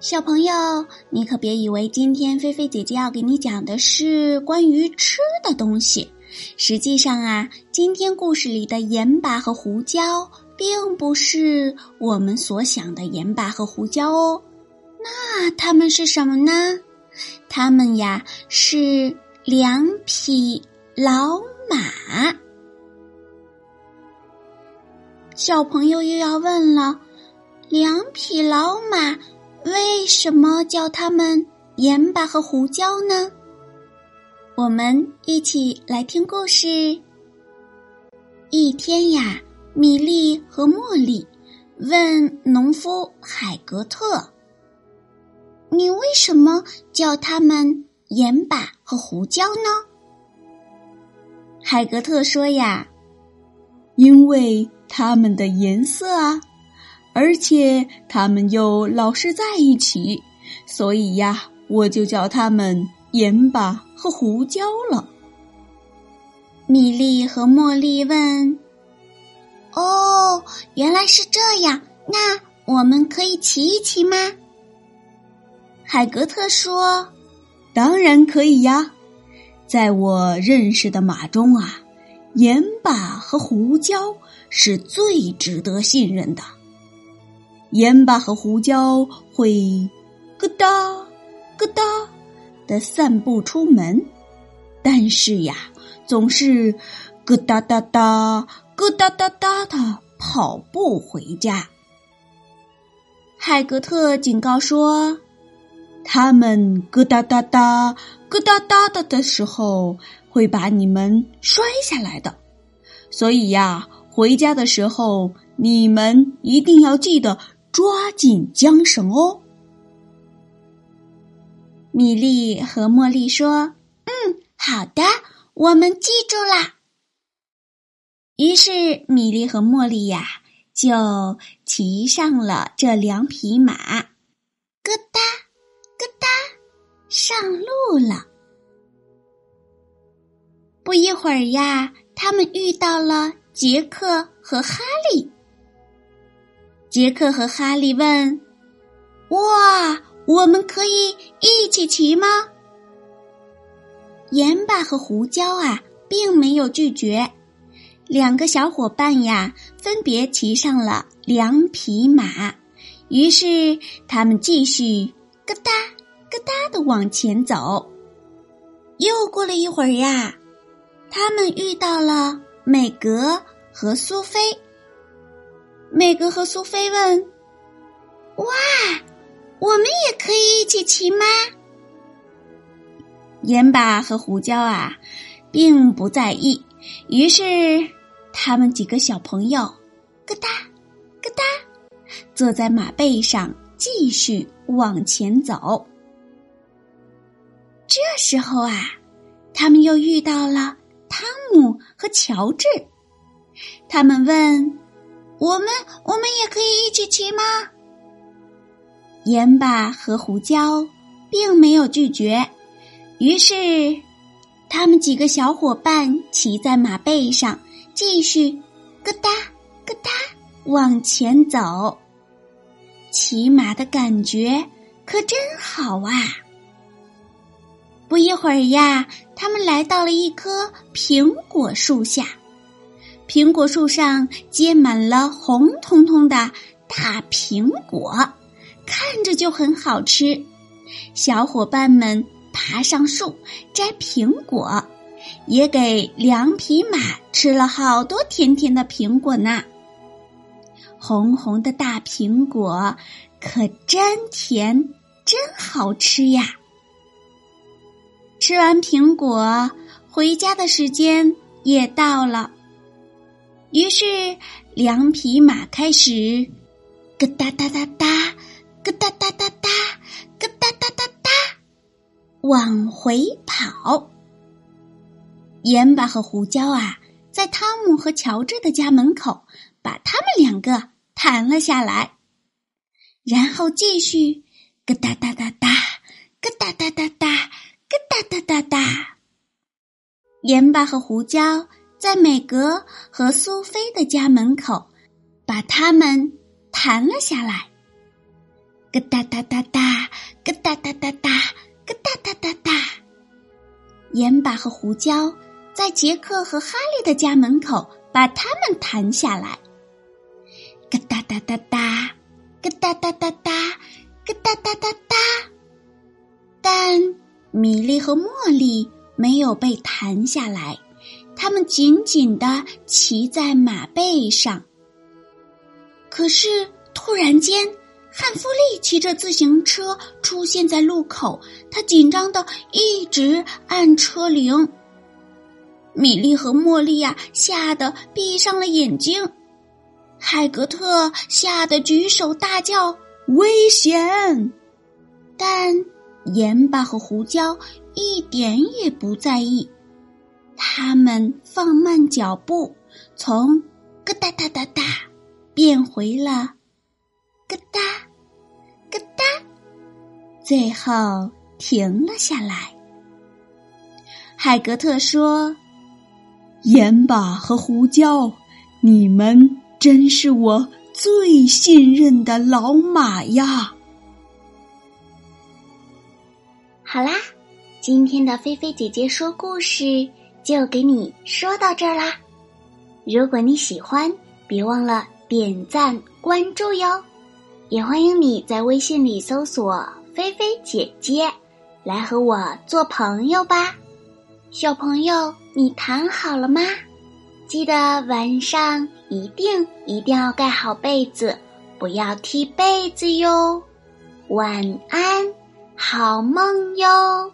小朋友，你可别以为今天菲菲姐姐要给你讲的是关于吃的东西。实际上啊，今天故事里的盐巴和胡椒，并不是我们所想的盐巴和胡椒哦。那它们是什么呢？它们呀是两匹老马。小朋友又要问了：两匹老马为什么叫它们盐巴和胡椒呢？我们一起来听故事。一天呀，米莉和茉莉问农夫海格特：“你为什么叫它们盐巴和胡椒呢？”海格特说：“呀，因为。”它们的颜色啊，而且他们又老是在一起，所以呀，我就叫他们盐巴和胡椒了。米莉和茉莉问：“哦，原来是这样，那我们可以骑一骑吗？”海格特说：“当然可以呀，在我认识的马中啊。”盐巴和胡椒是最值得信任的。盐巴和胡椒会咯哒咯哒的散步出门，但是呀，总是咯哒哒哒咯哒哒哒的跑步回家。海格特警告说：“他们咯哒哒哒咯哒哒哒的时候。”会把你们摔下来的，所以呀，回家的时候你们一定要记得抓紧缰绳哦。米莉和茉莉说：“嗯，好的，我们记住啦。”于是米莉和茉莉呀，就骑上了这两匹马，咯哒咯哒，上路了。不一会儿呀，他们遇到了杰克和哈利。杰克和哈利问：“哇，我们可以一起骑吗？”盐巴和胡椒啊，并没有拒绝。两个小伙伴呀，分别骑上了两匹马，于是他们继续咯哒咯哒的往前走。又过了一会儿呀。他们遇到了美格和苏菲。美格和苏菲问：“哇，我们也可以一起骑吗？”盐巴和胡椒啊，并不在意。于是，他们几个小朋友咯哒咯哒，坐在马背上继续往前走。这时候啊，他们又遇到了。汤姆和乔治，他们问：“我们我们也可以一起骑吗？”盐巴和胡椒并没有拒绝，于是他们几个小伙伴骑在马背上，继续咯哒咯哒往前走。骑马的感觉可真好啊！不一会儿呀，他们来到了一棵苹果树下。苹果树上结满了红彤彤的大苹果，看着就很好吃。小伙伴们爬上树摘苹果，也给两匹马吃了好多甜甜的苹果呢。红红的大苹果可真甜，真好吃呀！吃完苹果，回家的时间也到了。于是，两匹马开始咯哒哒哒哒，咯哒哒哒哒，咯哒哒哒哒，往回跑。盐巴和胡椒啊，在汤姆和乔治的家门口，把他们两个弹了下来，然后继续咯哒哒哒哒，咯哒哒哒哒，咯哒哒哒哒。盐巴和胡椒在美格和苏菲的家门口，把他们弹了下来，咯哒哒哒哒，咯哒哒哒哒，咯哒哒哒哒。盐巴和胡椒。在杰克和哈利的家门口，把他们弹下来，咯哒哒哒哒，咯哒哒哒哒，咯哒哒哒哒。但米莉和茉莉没有被弹下来，他们紧紧的骑在马背上。可是突然间，汉弗利骑着自行车出现在路口，他紧张的一直按车铃。米莉和茉莉呀，吓得闭上了眼睛。海格特吓得举手大叫：“危险！”但盐巴和胡椒一点也不在意，他们放慢脚步，从咯哒哒哒哒变回了咯哒咯哒，最后停了下来。海格特说。盐巴和胡椒，你们真是我最信任的老马呀！好啦，今天的菲菲姐姐说故事就给你说到这儿啦。如果你喜欢，别忘了点赞关注哟。也欢迎你在微信里搜索“菲菲姐姐”，来和我做朋友吧。小朋友，你躺好了吗？记得晚上一定一定要盖好被子，不要踢被子哟。晚安，好梦哟。